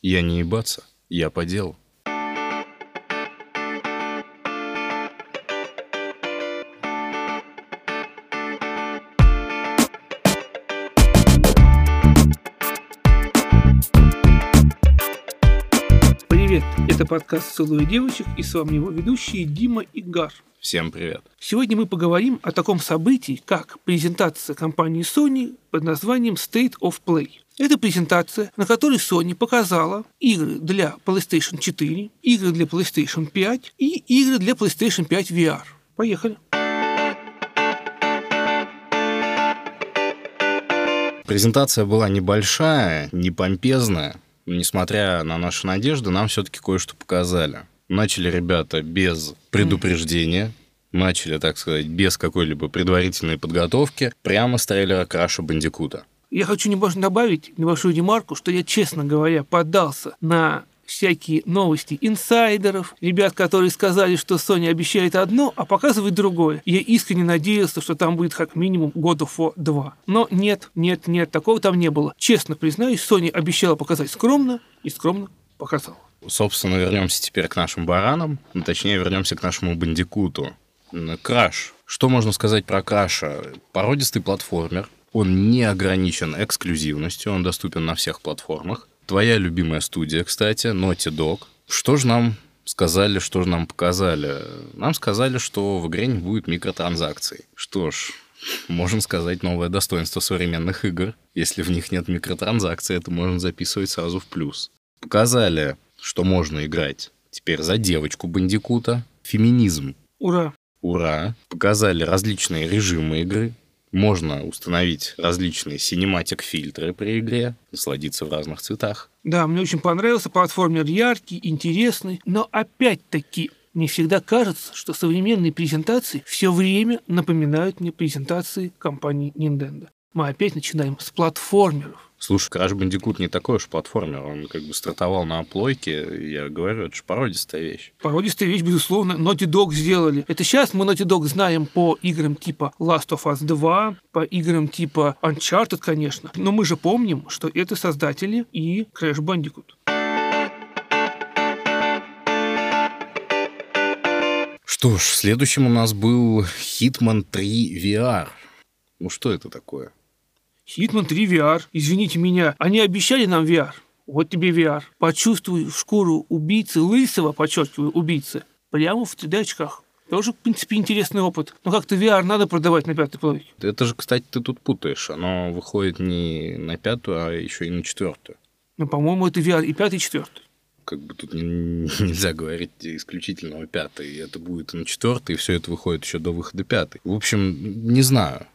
Я не ебаться, я по делу. Привет, это подкаст «Целую девочек» и с вами его ведущие Дима и Гар. Всем привет. Сегодня мы поговорим о таком событии, как презентация компании Sony под названием State of Play. Это презентация, на которой Sony показала игры для PlayStation 4, игры для PlayStation 5 и игры для PlayStation 5 VR. Поехали. Презентация была небольшая, не помпезная. Несмотря на наши надежды, нам все-таки кое-что показали. Начали ребята без предупреждения, начали, так сказать, без какой-либо предварительной подготовки, прямо с трейлера Краша Бандикута. Я хочу немножко добавить небольшую ремарку, что я, честно говоря, поддался на всякие новости инсайдеров, ребят, которые сказали, что Sony обещает одно, а показывает другое. Я искренне надеялся, что там будет как минимум God of War 2. Но нет, нет, нет, такого там не было. Честно признаюсь, Sony обещала показать скромно и скромно показала. Собственно, вернемся теперь к нашим баранам, ну, точнее, вернемся к нашему Бандикуту. Краш. Что можно сказать про Краша? Породистый платформер. Он не ограничен эксклюзивностью, он доступен на всех платформах. Твоя любимая студия, кстати, Naughty Dog. Что же нам сказали, что же нам показали? Нам сказали, что в игре не будет микротранзакций. Что ж, можем сказать новое достоинство современных игр. Если в них нет микротранзакций, это можно записывать сразу в плюс. Показали, что можно играть теперь за девочку Бандикута. Феминизм Ура! Ура! Показали различные режимы игры. Можно установить различные синематик-фильтры при игре, насладиться в разных цветах. Да, мне очень понравился платформер яркий, интересный, но опять-таки мне всегда кажется, что современные презентации все время напоминают мне презентации компании Nintendo. Мы опять начинаем с платформеров. Слушай, Crash Bandicoot не такой уж платформер. Он как бы стартовал на плойке. Я говорю, это же породистая вещь. Породистая вещь, безусловно, Naughty Dog сделали. Это сейчас мы Naughty Dog знаем по играм типа Last of Us 2, по играм типа Uncharted, конечно. Но мы же помним, что это создатели и Crash Bandicoot. Что ж, следующим у нас был Hitman 3 VR. Ну что это такое? Hitman 3 VR. Извините меня, они обещали нам VR. Вот тебе VR. Почувствуй шкуру убийцы, лысого, подчеркиваю, убийцы, прямо в 3D-очках. Тоже, в принципе, интересный опыт. Но как-то VR надо продавать на пятой плойке. Это же, кстати, ты тут путаешь. Оно выходит не на пятую, а еще и на четвертую. Ну, по-моему, это VR и пятый, и четвертый. как бы тут не- нельзя говорить исключительно о пятой. Это будет на четвертой, и все это выходит еще до выхода пятой. В общем, не знаю.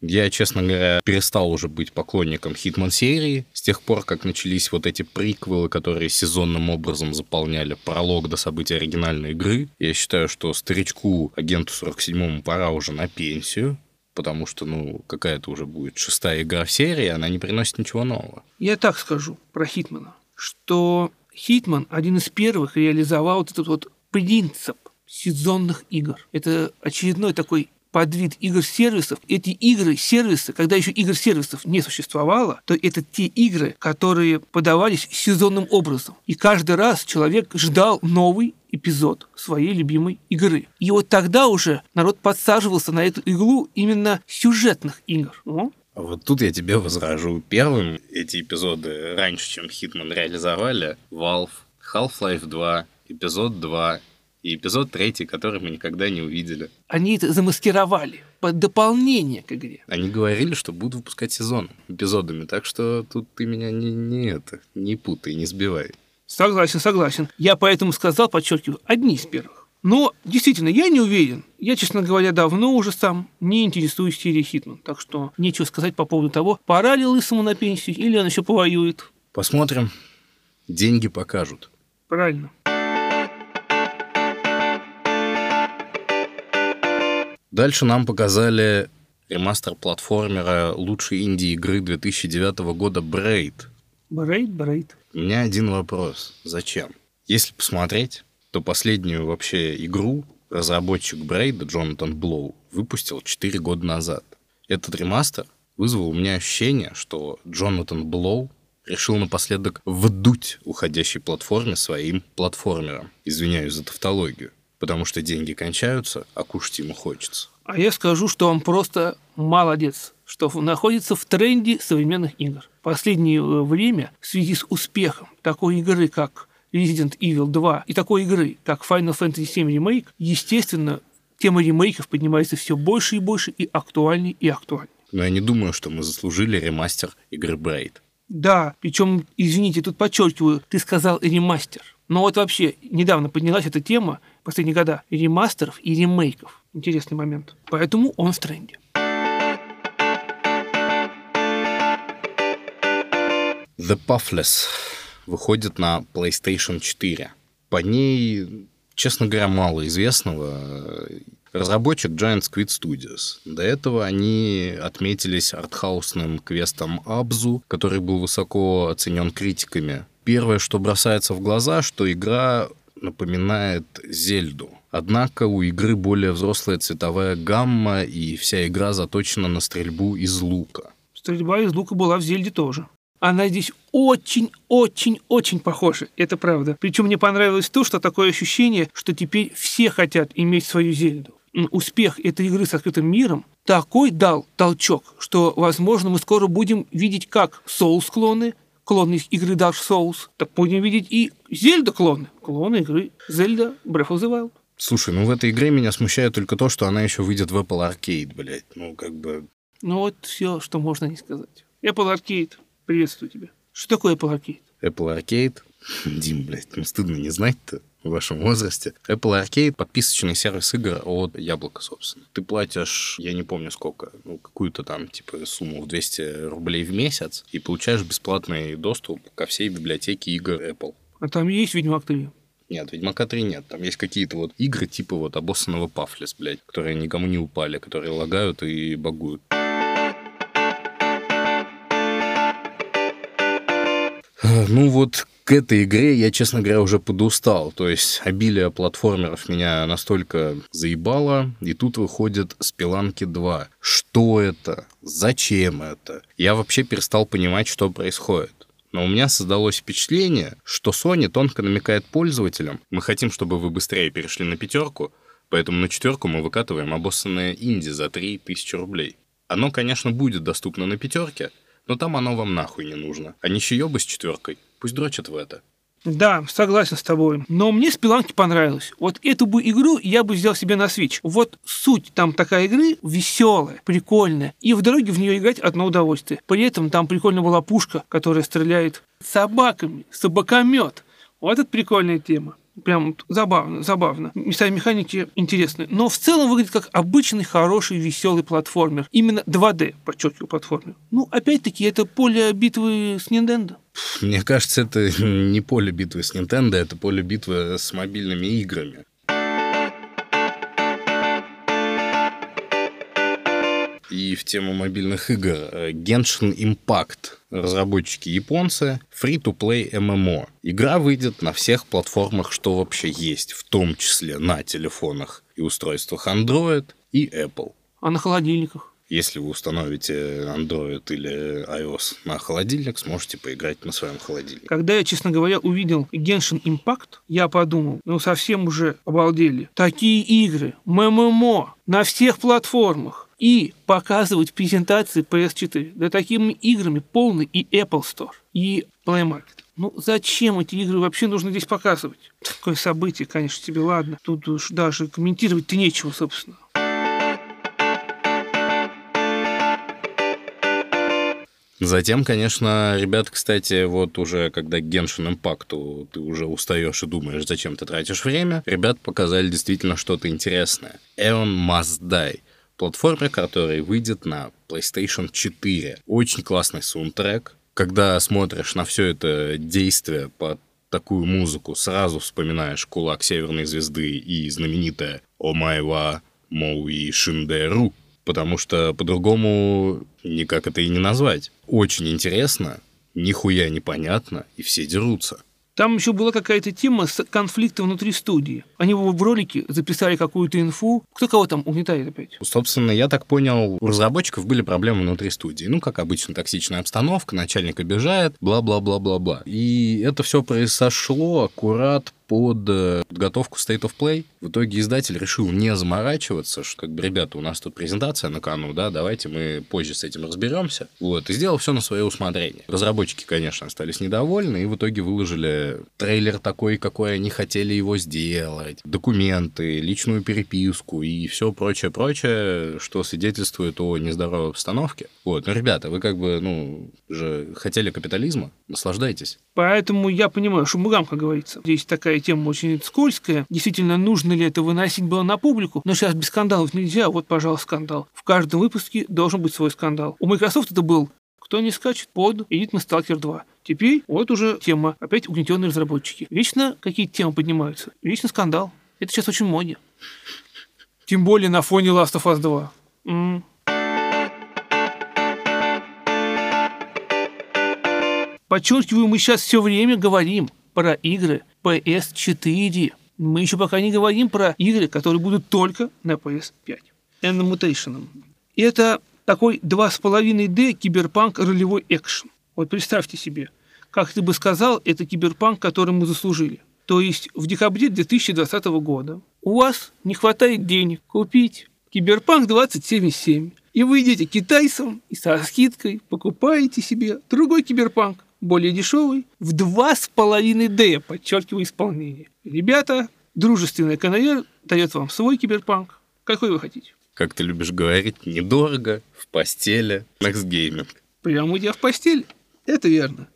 Я, честно говоря, перестал уже быть поклонником Хитман серии с тех пор, как начались вот эти приквелы, которые сезонным образом заполняли пролог до событий оригинальной игры. Я считаю, что старичку агенту 47-му пора уже на пенсию, потому что, ну, какая-то уже будет шестая игра в серии, она не приносит ничего нового. Я так скажу про Хитмана, что Хитман один из первых реализовал вот этот вот принцип сезонных игр. Это очередной такой подвид игр-сервисов. Эти игры-сервисы, когда еще игр-сервисов не существовало, то это те игры, которые подавались сезонным образом. И каждый раз человек ждал новый эпизод своей любимой игры. И вот тогда уже народ подсаживался на эту иглу именно сюжетных игр. Вот тут я тебе возражу. Первым эти эпизоды раньше, чем Хитман реализовали, Valve, Half-Life 2, эпизод 2 и эпизод 3, который мы никогда не увидели. они это замаскировали под дополнение к игре. Они говорили, что будут выпускать сезон эпизодами, так что тут ты меня не, не это, не путай, не сбивай. Согласен, согласен. Я поэтому сказал, подчеркиваю, одни из первых. Но действительно, я не уверен. Я, честно говоря, давно уже сам не интересуюсь серией Хитман. Так что нечего сказать по поводу того, пора ли Лысому на пенсию или он еще повоюет. Посмотрим. Деньги покажут. Правильно. Дальше нам показали ремастер платформера лучшей инди-игры 2009 года Braid. Брейд, брейд. У меня один вопрос. Зачем? Если посмотреть, то последнюю вообще игру разработчик Брейда Джонатан Блоу выпустил 4 года назад. Этот ремастер вызвал у меня ощущение, что Джонатан Блоу решил напоследок вдуть уходящей платформе своим платформером. Извиняюсь за тавтологию. Потому что деньги кончаются, а кушать ему хочется. А я скажу, что он просто молодец, что находится в тренде современных игр. В последнее э, время в связи с успехом такой игры, как Resident Evil 2 и такой игры, как Final Fantasy VII Remake, естественно, тема ремейков поднимается все больше и больше и актуальнее и актуальнее. Но я не думаю, что мы заслужили ремастер игры Braid. Да, причем, извините, тут подчеркиваю, ты сказал ремастер. Но вот вообще недавно поднялась эта тема, последние года, ремастеров и ремейков. Интересный момент. Поэтому он в тренде. The Puffless выходит на PlayStation 4. По ней, честно говоря, мало известного. Разработчик Giant Squid Studios. До этого они отметились артхаусным квестом Абзу, который был высоко оценен критиками. Первое, что бросается в глаза, что игра напоминает Зельду. Однако у игры более взрослая цветовая гамма, и вся игра заточена на стрельбу из лука. Стрельба из лука была в Зельде тоже. Она здесь очень-очень-очень похожа, это правда. Причем мне понравилось то, что такое ощущение, что теперь все хотят иметь свою Зельду. Успех этой игры с открытым миром такой дал толчок, что, возможно, мы скоро будем видеть как Souls-клоны, клоны игры Dark Souls, так будем видеть и Зельда-клоны, клоны игры Zelda Breath of the Wild. Слушай, ну в этой игре меня смущает только то, что она еще выйдет в Apple Arcade, блядь. Ну, как бы... Ну вот все, что можно не сказать. Apple Arcade, приветствую тебя. Что такое Apple Arcade? Apple Arcade? Дим, блядь, ну стыдно не знать-то в вашем возрасте. Apple Arcade — подписочный сервис игр от Яблока, собственно. Ты платишь, я не помню сколько, ну, какую-то там, типа, сумму в 200 рублей в месяц и получаешь бесплатный доступ ко всей библиотеке игр Apple. А там есть Ведьмак 3? Нет, Ведьмака 3 нет. Там есть какие-то вот игры типа вот обоссанного Пафлес, блядь, которые никому не упали, которые лагают и багуют. Ну вот к этой игре я, честно говоря, уже подустал. То есть обилие платформеров меня настолько заебало, и тут выходит Спиланки 2. Что это? Зачем это? Я вообще перестал понимать, что происходит. Но у меня создалось впечатление, что Sony тонко намекает пользователям, мы хотим, чтобы вы быстрее перешли на пятерку, поэтому на четверку мы выкатываем обоссанное инди за 3000 рублей. Оно, конечно, будет доступно на пятерке, но там оно вам нахуй не нужно. А ничье бы с четверкой. Пусть дрочат в это. Да, согласен с тобой. Но мне Спиланки понравилось. Вот эту бы игру я бы взял себе на Switch. Вот суть там такая игры веселая, прикольная. И в дороге в нее играть одно удовольствие. При этом там прикольно была пушка, которая стреляет собаками, собакомет. Вот это прикольная тема. Прям забавно, забавно. Местами механики интересные. Но в целом выглядит как обычный, хороший, веселый платформер. Именно 2D, подчеркиваю, платформер. Ну, опять-таки, это поле битвы с Nintendo. Мне кажется, это не поле битвы с Nintendo, это поле битвы с мобильными играми. И в тему мобильных игр Genshin Impact. Разработчики японцы. Free-to-play MMO. Игра выйдет на всех платформах, что вообще есть, в том числе на телефонах и устройствах Android и Apple. А на холодильниках? Если вы установите Android или iOS на холодильник, сможете поиграть на своем холодильнике. Когда я, честно говоря, увидел Genshin Impact, я подумал, ну совсем уже обалдели. Такие игры, ММО, на всех платформах. И показывать презентации PS4. Да такими играми полный и Apple Store, и Play Market. Ну, зачем эти игры вообще нужно здесь показывать? Такое событие, конечно, тебе ладно. Тут уж даже комментировать-то нечего, собственно. Затем, конечно, ребят, кстати, вот уже когда к Genshin Impact ты уже устаешь и думаешь, зачем ты тратишь время, ребят показали действительно что-то интересное. Eon Must Die. Платформер, который выйдет на PlayStation 4. Очень классный саундтрек. Когда смотришь на все это действие под такую музыку, сразу вспоминаешь «Кулак Северной Звезды» и знаменитое «Омайва Моуи Шиндеру», потому что по-другому никак это и не назвать. Очень интересно, нихуя непонятно, и все дерутся. Там еще была какая-то тема с конфликтом внутри студии. Они в ролике записали какую-то инфу. Кто кого там угнетает опять? Собственно, я так понял, у разработчиков были проблемы внутри студии. Ну, как обычно, токсичная обстановка, начальник обижает, бла-бла-бла-бла-бла. И это все произошло аккурат под э, подготовку State of Play. В итоге издатель решил не заморачиваться, что как бы, ребята, у нас тут презентация на кону, да, давайте мы позже с этим разберемся. Вот, и сделал все на свое усмотрение. Разработчики, конечно, остались недовольны, и в итоге выложили трейлер такой, какой они хотели его сделать, документы, личную переписку и все прочее-прочее, что свидетельствует о нездоровой обстановке. Вот, ну, ребята, вы как бы, ну, же хотели капитализма, наслаждайтесь. Поэтому я понимаю, что мугам, как говорится. Здесь такая тема очень скользкая. Действительно, нужно ли это выносить было на публику? Но сейчас без скандалов нельзя. Вот, пожалуйста, скандал. В каждом выпуске должен быть свой скандал. У Microsoft это был кто не скачет под Edit на Stalker 2. Теперь вот уже тема. Опять угнетенные разработчики. Вечно какие темы поднимаются. Вечно скандал. Это сейчас очень моде. Тем более на фоне Last of Us 2. М. Подчеркиваю, мы сейчас все время говорим про игры PS4. Мы еще пока не говорим про игры, которые будут только на PS5. And Mutation. Это такой 2,5D киберпанк ролевой экшен. Вот представьте себе, как ты бы сказал, это киберпанк, который мы заслужили. То есть в декабре 2020 года у вас не хватает денег купить Киберпанк 2077. И вы идете китайцам и со скидкой покупаете себе другой киберпанк, более дешевый, в 2,5D, подчеркиваю исполнение. Ребята, дружественная КНР дает вам свой киберпанк. Какой вы хотите? Как ты любишь говорить, недорого, в постели, Next Gaming. Прямо идя в постель. Это верно.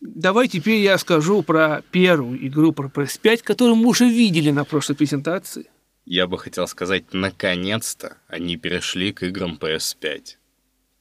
Давай теперь я скажу про первую игру про PS5, которую мы уже видели на прошлой презентации. Я бы хотел сказать, наконец-то они перешли к играм PS5.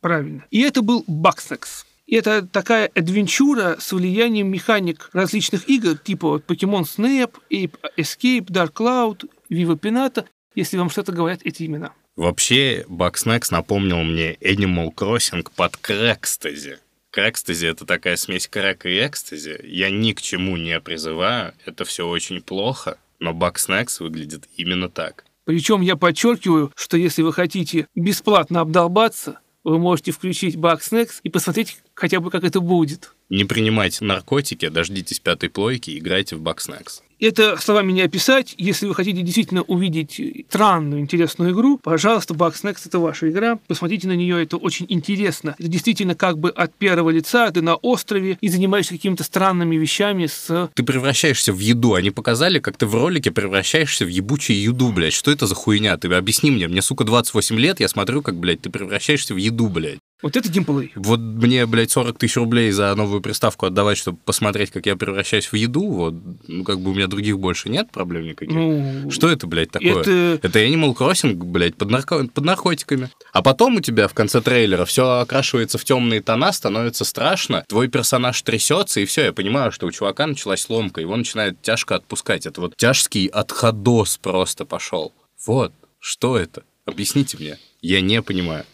Правильно. И это был Bugsnax. И это такая адвенчура с влиянием механик различных игр, типа вот Pokemon Snap, Ape Escape, Dark Cloud, Viva Pinata, если вам что-то говорят эти имена. Вообще, Bugsnax напомнил мне Animal Crossing под Крэкстази. Крэкстази — это такая смесь крэка и экстази. Я ни к чему не призываю, это все очень плохо, но Bugsnax выглядит именно так. Причем я подчеркиваю, что если вы хотите бесплатно обдолбаться, вы можете включить Bugsnax и посмотреть хотя бы, как это будет. Не принимайте наркотики, дождитесь пятой плойки, играйте в Bugsnax. Это словами не описать. Если вы хотите действительно увидеть странную, интересную игру, пожалуйста, Bugsnax — это ваша игра. Посмотрите на нее, это очень интересно. Это действительно как бы от первого лица ты на острове и занимаешься какими-то странными вещами с... Ты превращаешься в еду. Они показали, как ты в ролике превращаешься в ебучую еду, блядь. Что это за хуйня? Ты объясни мне. Мне, сука, 28 лет, я смотрю, как, блядь, ты превращаешься в еду, блядь. Вот это геймплей. Вот мне, блядь, 40 тысяч рублей за новую приставку отдавать, чтобы посмотреть, как я превращаюсь в еду, вот, ну, как бы у меня других больше нет проблем никаких. Ну, Что это, блядь, такое? это- Это Animal Crossing, блядь, под, нарко- под наркотиками. А потом у тебя в конце трейлера все окрашивается в темные тона, становится страшно, твой персонаж трясется, и все, я понимаю, что у чувака началась ломка, его начинает тяжко отпускать. Это вот тяжкий отходос просто пошел. Вот, что это? Объясните мне. Я не понимаю.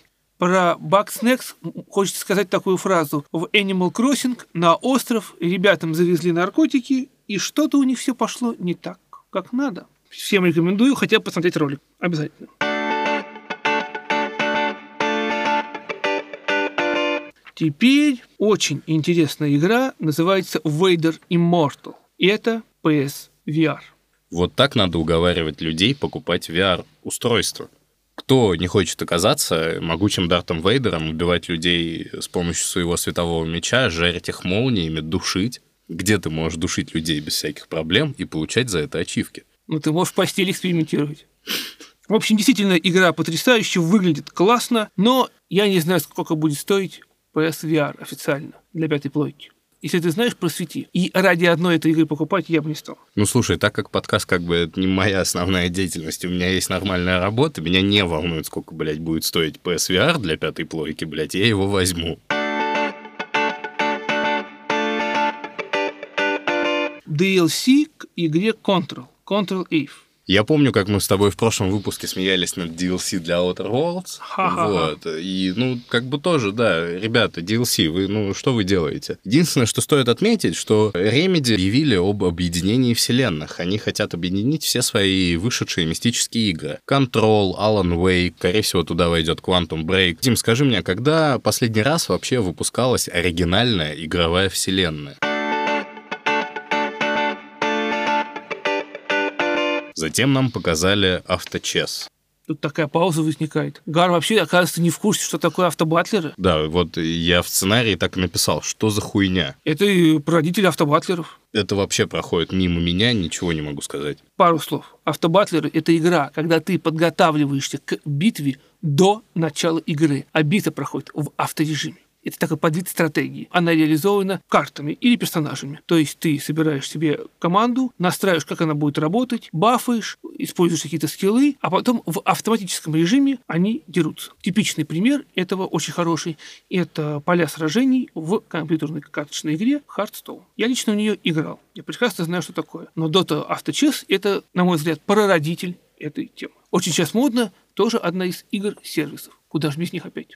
Про Bugsnax хочется сказать такую фразу. В Animal Crossing на остров ребятам завезли наркотики, и что-то у них все пошло не так, как надо. Всем рекомендую хотя бы посмотреть ролик. Обязательно. Теперь очень интересная игра, называется Vader Immortal. И это PS VR. Вот так надо уговаривать людей покупать VR-устройство. Кто не хочет оказаться могучим Дартом Вейдером, убивать людей с помощью своего светового меча, жарить их молниями, душить? Где ты можешь душить людей без всяких проблем и получать за это ачивки? Ну, ты можешь в постели экспериментировать. В общем, действительно, игра потрясающе, выглядит классно, но я не знаю, сколько будет стоить PSVR официально для пятой плойки. Если ты знаешь, просвети. И ради одной этой игры покупать я бы не стал. Ну, слушай, так как подкаст как бы это не моя основная деятельность, у меня есть нормальная работа, меня не волнует, сколько, блядь, будет стоить PSVR для пятой плойки, блядь, я его возьму. DLC к игре Control. Control Eve. Я помню, как мы с тобой в прошлом выпуске смеялись над DLC для Outer Worlds. Ха-ха-ха. Вот. И, ну, как бы тоже, да, ребята, DLC, вы, ну, что вы делаете? Единственное, что стоит отметить, что Remedy объявили об объединении вселенных. Они хотят объединить все свои вышедшие мистические игры. Control, Alan Wake, скорее всего, туда войдет Quantum Break. Дим, скажи мне, когда последний раз вообще выпускалась оригинальная игровая вселенная? Затем нам показали авточес. Тут такая пауза возникает. Гар вообще, оказывается, не в курсе, что такое автобатлеры. Да, вот я в сценарии так и написал, что за хуйня. Это и прародитель автобатлеров. Это вообще проходит мимо меня, ничего не могу сказать. Пару слов. Автобатлеры – это игра, когда ты подготавливаешься к битве до начала игры, а битва проходит в авторежиме. Это такой подвид стратегии. Она реализована картами или персонажами. То есть ты собираешь себе команду, настраиваешь, как она будет работать, бафаешь, используешь какие-то скиллы, а потом в автоматическом режиме они дерутся. Типичный пример этого очень хороший – это поля сражений в компьютерной карточной игре Hearthstone. Я лично в нее играл. Я прекрасно знаю, что такое. Но Dota Авточес – это, на мой взгляд, прародитель этой темы. Очень сейчас модно, тоже одна из игр-сервисов. Куда же без них опять?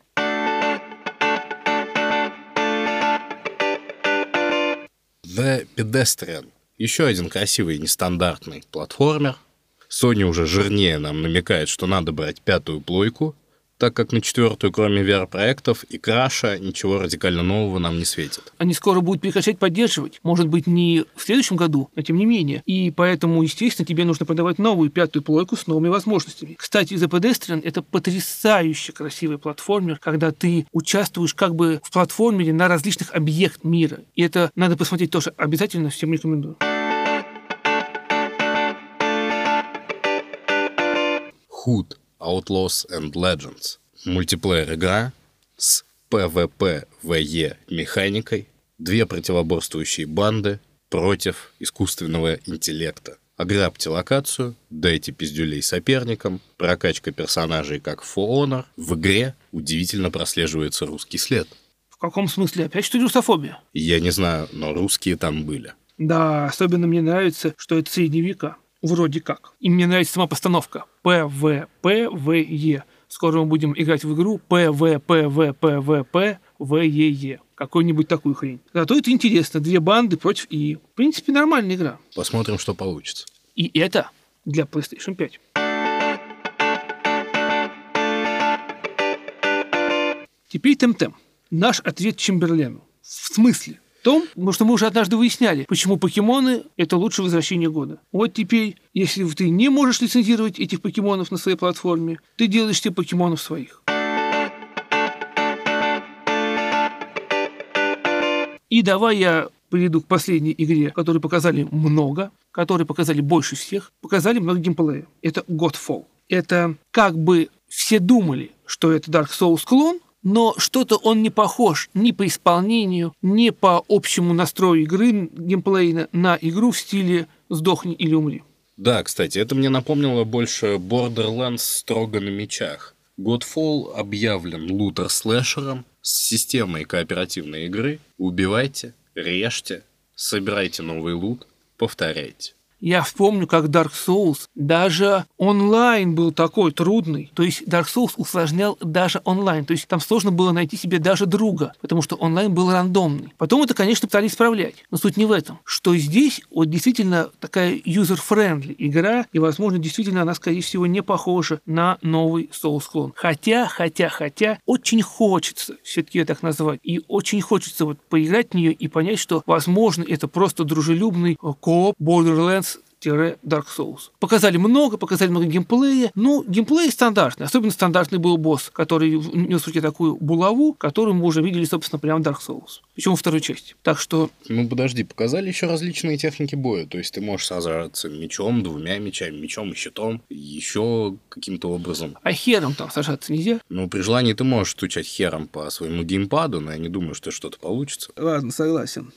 The Pedestrian. Еще один красивый нестандартный платформер. Sony уже жирнее нам намекает, что надо брать пятую плойку, так как на четвертую, кроме VR-проектов и краша, ничего радикально нового нам не светит. Они скоро будут прекращать поддерживать. Может быть, не в следующем году, но тем не менее. И поэтому, естественно, тебе нужно продавать новую пятую плойку с новыми возможностями. Кстати, The Pedestrian — это потрясающе красивый платформер, когда ты участвуешь как бы в платформере на различных объектах мира. И это надо посмотреть тоже обязательно, всем рекомендую. Hood, Outlaws and Legends. Мультиплеер-игра с PvPvE механикой, две противоборствующие банды против искусственного интеллекта. Ограбьте локацию, дайте пиздюлей соперникам, прокачка персонажей как в For Honor. В игре удивительно прослеживается русский след. В каком смысле? Опять что русофобия? Я не знаю, но русские там были. Да, особенно мне нравится, что это средние века. Вроде как. И мне нравится сама постановка. PvPvE. Скоро мы будем играть в игру PvPvPvPvEE. Какую-нибудь такую хрень. Зато это интересно. Две банды против и... В принципе, нормальная игра. Посмотрим, что получится. И это для PlayStation 5. Теперь Темтем. Наш ответ Чемберлену. В смысле? Том, потому что мы уже однажды выясняли, почему покемоны – это лучшее возвращение года. Вот теперь, если ты не можешь лицензировать этих покемонов на своей платформе, ты делаешь себе покемонов своих. И давай я перейду к последней игре, которую показали много, которую показали больше всех, показали много геймплея. Это Godfall. Это как бы все думали, что это Dark Souls клон, но что-то он не похож ни по исполнению, ни по общему настрою игры геймплейна на игру в стиле «сдохни или умри». Да, кстати, это мне напомнило больше Borderlands строго на мечах. Godfall объявлен лутер-слэшером с системой кооперативной игры. Убивайте, режьте, собирайте новый лут, повторяйте. Я вспомню, как Dark Souls даже онлайн был такой трудный. То есть Dark Souls усложнял даже онлайн. То есть там сложно было найти себе даже друга, потому что онлайн был рандомный. Потом это, конечно, пытались исправлять. Но суть не в этом. Что здесь вот действительно такая user-friendly игра, и, возможно, действительно она, скорее всего, не похожа на новый Souls клон. Хотя, хотя, хотя, очень хочется все-таки так назвать. И очень хочется вот поиграть в нее и понять, что, возможно, это просто дружелюбный э, кооп Borderlands Dark Souls. Показали много, показали много геймплея. Ну, геймплей стандартный. Особенно стандартный был босс, который нес в руке такую булаву, которую мы уже видели, собственно, прямо в Dark Souls. Причем во второй части. Так что... Ну, подожди, показали еще различные техники боя. То есть ты можешь сражаться мечом, двумя мечами, мечом и щитом, еще каким-то образом. А хером там сражаться нельзя? Ну, при желании ты можешь стучать хером по своему геймпаду, но я не думаю, что что-то получится. Ладно, согласен.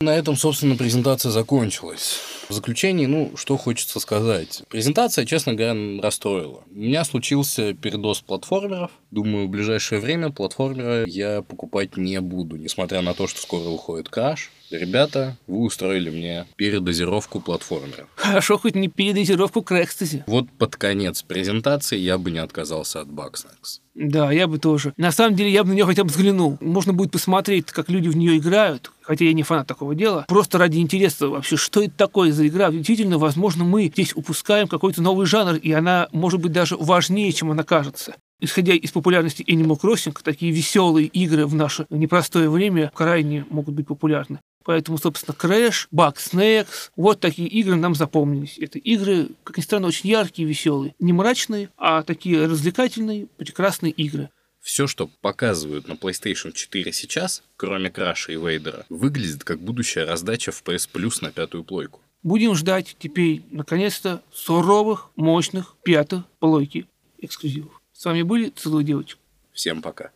На этом, собственно, презентация закончилась. В заключении, ну, что хочется сказать. Презентация, честно говоря, расстроила. У меня случился передоз платформеров. Думаю, в ближайшее время платформеры я покупать не буду, несмотря на то, что скоро выходит краш. Ребята, вы устроили мне передозировку платформеров. Хорошо, хоть не передозировку к экстази. Вот под конец презентации я бы не отказался от Bugsnax. Да, я бы тоже. На самом деле, я бы на нее хотя бы взглянул. Можно будет посмотреть, как люди в нее играют, хотя я не фанат такого дела. Просто ради интереса вообще, что это такое за игра. Действительно, возможно, мы здесь упускаем какой-то новый жанр, и она может быть даже важнее, чем она кажется. Исходя из популярности Animal Crossing, такие веселые игры в наше непростое время крайне могут быть популярны. Поэтому, собственно, Crash, Bug Snacks, вот такие игры нам запомнились. Это игры, как ни странно, очень яркие, веселые. Не мрачные, а такие развлекательные, прекрасные игры. Все, что показывают на PlayStation 4 сейчас, кроме Краша и Вейдера, выглядит как будущая раздача в PS Plus на пятую плойку. Будем ждать теперь, наконец-то, суровых, мощных пятых плойки эксклюзивов. С вами были «Целую девочку». Всем пока.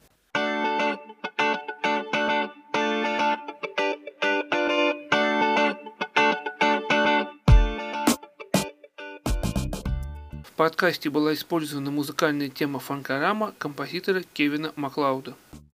В подкасте была использована музыкальная тема фанкорама композитора Кевина Маклауда.